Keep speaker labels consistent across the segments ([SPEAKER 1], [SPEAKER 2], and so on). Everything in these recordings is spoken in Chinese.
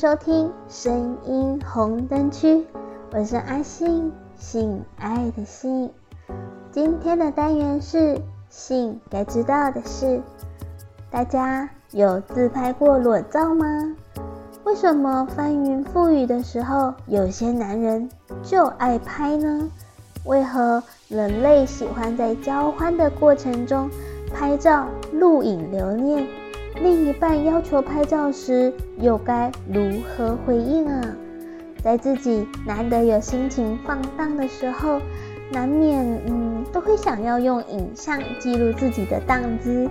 [SPEAKER 1] 收听声音红灯区，我是阿信，性爱的性。今天的单元是性该知道的事。大家有自拍过裸照吗？为什么翻云覆雨的时候，有些男人就爱拍呢？为何人类喜欢在交欢的过程中拍照、录影留念？另一半要求拍照时，又该如何回应啊？在自己难得有心情放荡的时候，难免嗯都会想要用影像记录自己的荡姿。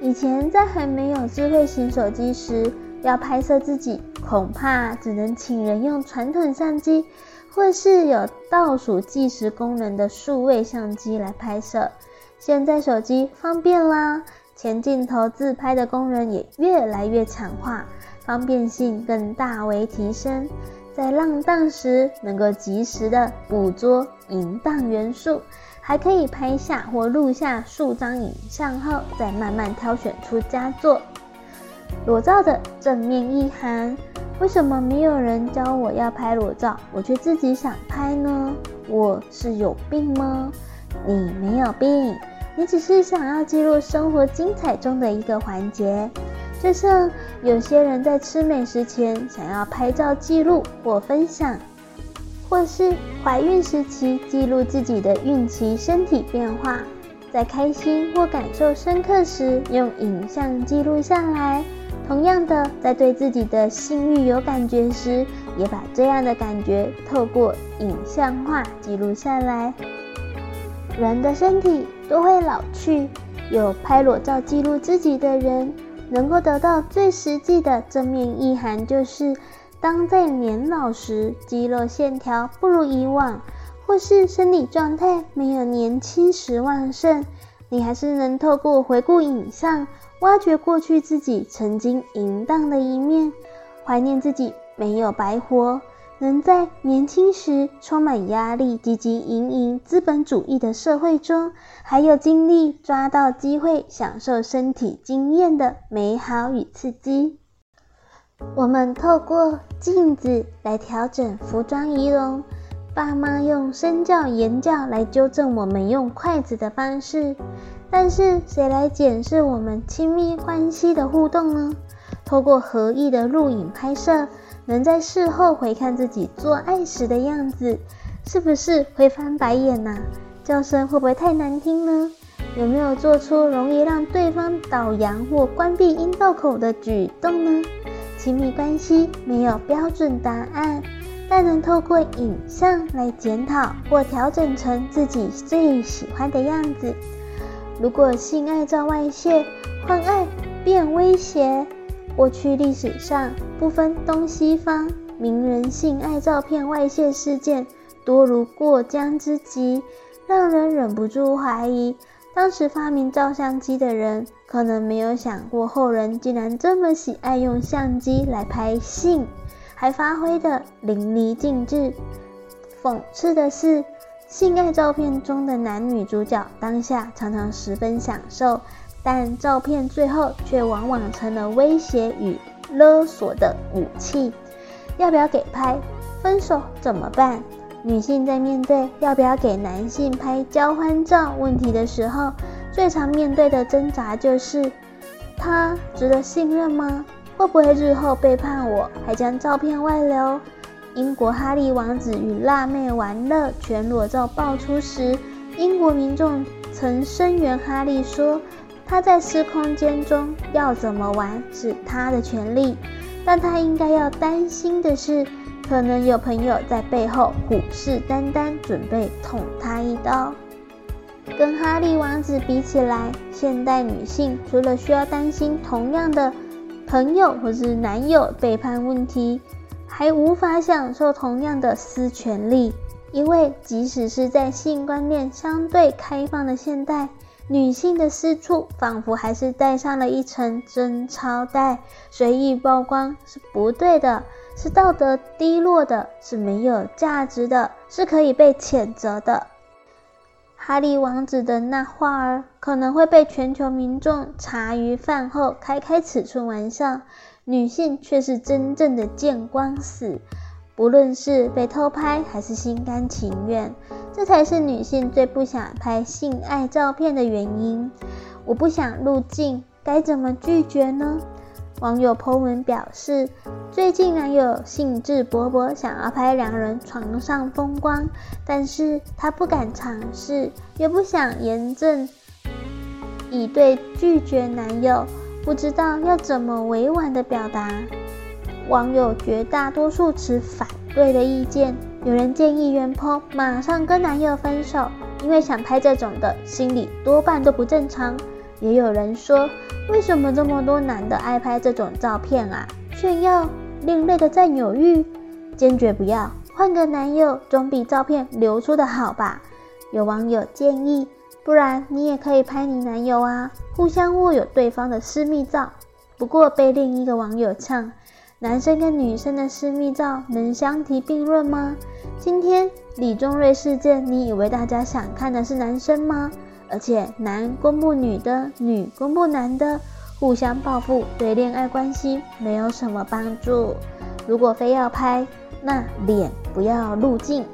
[SPEAKER 1] 以前在还没有智慧型手机时，要拍摄自己，恐怕只能请人用传统相机，或是有倒数计时功能的数位相机来拍摄。现在手机方便啦。前镜头自拍的功能也越来越强化，方便性更大为提升。在浪荡时能够及时的捕捉淫荡元素，还可以拍下或录下数张影像后，再慢慢挑选出佳作。裸照的正面意涵，为什么没有人教我要拍裸照，我却自己想拍呢？我是有病吗？你没有病。你只是想要记录生活精彩中的一个环节，就像有些人在吃美食前想要拍照记录或分享，或是怀孕时期记录自己的孕期身体变化，在开心或感受深刻时用影像记录下来。同样的，在对自己的性欲有感觉时，也把这样的感觉透过影像化记录下来。人的身体都会老去，有拍裸照记录自己的人，能够得到最实际的正面意涵，就是当在年老时，肌肉线条不如以往，或是身体状态没有年轻时旺盛，你还是能透过回顾影像，挖掘过去自己曾经淫荡的一面，怀念自己没有白活。能在年轻时充满压力、汲汲营营、资本主义的社会中，还有精力抓到机会享受身体经验的美好与刺激。我们透过镜子来调整服装仪容，爸妈用身教言教来纠正我们用筷子的方式，但是谁来检视我们亲密关系的互动呢？透过合意的录影拍摄。能在事后回看自己做爱时的样子，是不是会翻白眼呐？叫声会不会太难听呢？有没有做出容易让对方倒阳或关闭阴道口的举动呢？亲密关系没有标准答案，但能透过影像来检讨或调整成自己最喜欢的样子。如果性爱照外泄，换爱变威胁。过去历史上不分东西方，名人性爱照片外泄事件多如过江之鲫，让人忍不住怀疑，当时发明照相机的人可能没有想过后人竟然这么喜爱用相机来拍性，还发挥得淋漓尽致。讽刺的是，性爱照片中的男女主角当下常常十分享受。但照片最后却往往成了威胁与勒索的武器。要不要给拍？分手怎么办？女性在面对要不要给男性拍交欢照问题的时候，最常面对的挣扎就是：他值得信任吗？会不会日后背叛我，还将照片外流？英国哈利王子与辣妹玩乐全裸照爆出时，英国民众曾声援哈利说。他在私空间中要怎么玩是他的权利，但他应该要担心的是，可能有朋友在背后虎视眈眈，准备捅他一刀。跟哈利王子比起来，现代女性除了需要担心同样的朋友或是男友背叛问题，还无法享受同样的私权利，因为即使是在性观念相对开放的现代。女性的私处仿佛还是带上了一层贞操带，随意曝光是不对的，是道德低落的，是没有价值的，是可以被谴责的。哈利王子的那话儿可能会被全球民众茶余饭后开开尺寸玩笑，女性却是真正的见光死。不论是被偷拍还是心甘情愿，这才是女性最不想拍性爱照片的原因。我不想入镜，该怎么拒绝呢？网友 po 文表示，最近男友兴致勃勃想要拍两人床上风光，但是他不敢尝试，又不想严正以对拒绝男友，不知道要怎么委婉的表达。网友绝大多数持反对的意见，有人建议原 po 马上跟男友分手，因为想拍这种的心里多半都不正常。也有人说，为什么这么多男的爱拍这种照片啊？炫耀、另类的占有欲，坚决不要，换个男友总比照片流出的好吧？有网友建议，不然你也可以拍你男友啊，互相握有对方的私密照。不过被另一个网友呛。男生跟女生的私密照能相提并论吗？今天李宗瑞事件，你以为大家想看的是男生吗？而且男公布女的，女公布男的，互相报复，对恋爱关系没有什么帮助。如果非要拍，那脸不要入镜。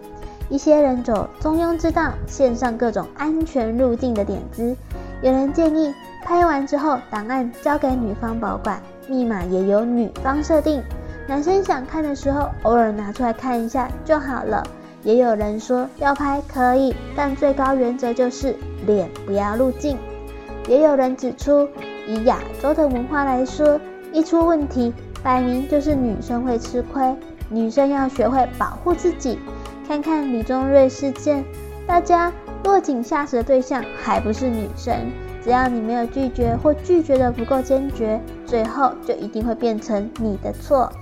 [SPEAKER 1] 一些人走中庸之道，献上各种安全入镜的点子。有人建议，拍完之后档案交给女方保管。密码也由女方设定，男生想看的时候偶尔拿出来看一下就好了。也有人说要拍可以，但最高原则就是脸不要入镜。也有人指出，以亚洲的文化来说，一出问题，摆明就是女生会吃亏，女生要学会保护自己。看看李宗瑞事件，大家落井下石的对象还不是女生。只要你没有拒绝或拒绝的不够坚决，最后就一定会变成你的错。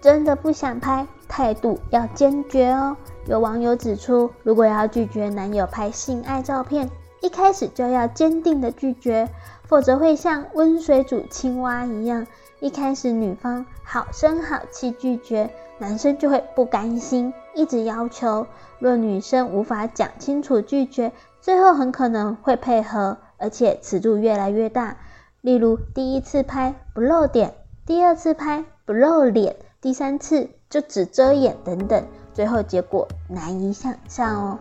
[SPEAKER 1] 真的不想拍，态度要坚决哦。有网友指出，如果要拒绝男友拍性爱照片，一开始就要坚定的拒绝，否则会像温水煮青蛙一样，一开始女方好声好气拒绝，男生就会不甘心，一直要求。若女生无法讲清楚拒绝，最后很可能会配合。而且尺度越来越大，例如第一次拍不露点，第二次拍不露脸，第三次就只遮眼等等，最后结果难以想象哦。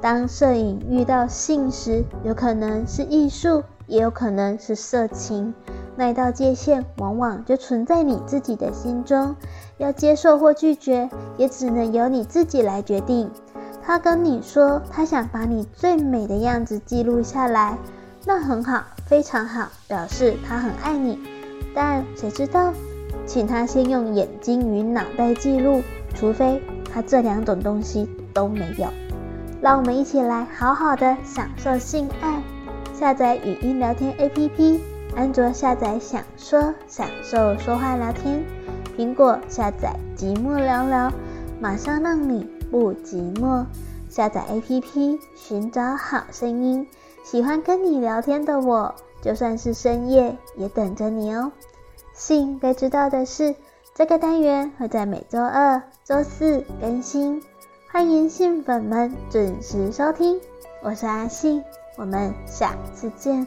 [SPEAKER 1] 当摄影遇到性时，有可能是艺术，也有可能是色情，那一道界限往往就存在你自己的心中，要接受或拒绝，也只能由你自己来决定。他跟你说，他想把你最美的样子记录下来。那很好，非常好，表示他很爱你。但谁知道，请他先用眼睛与脑袋记录，除非他这两种东西都没有。让我们一起来好好的享受性爱。下载语音聊天 APP，安卓下载享说享受说话聊天，苹果下载寂寞聊聊，马上让你不寂寞。下载 APP，寻找好声音。喜欢跟你聊天的我，就算是深夜也等着你哦。信该知道的是，这个单元会在每周二、周四更新，欢迎信粉们准时收听。我是阿信，我们下次见。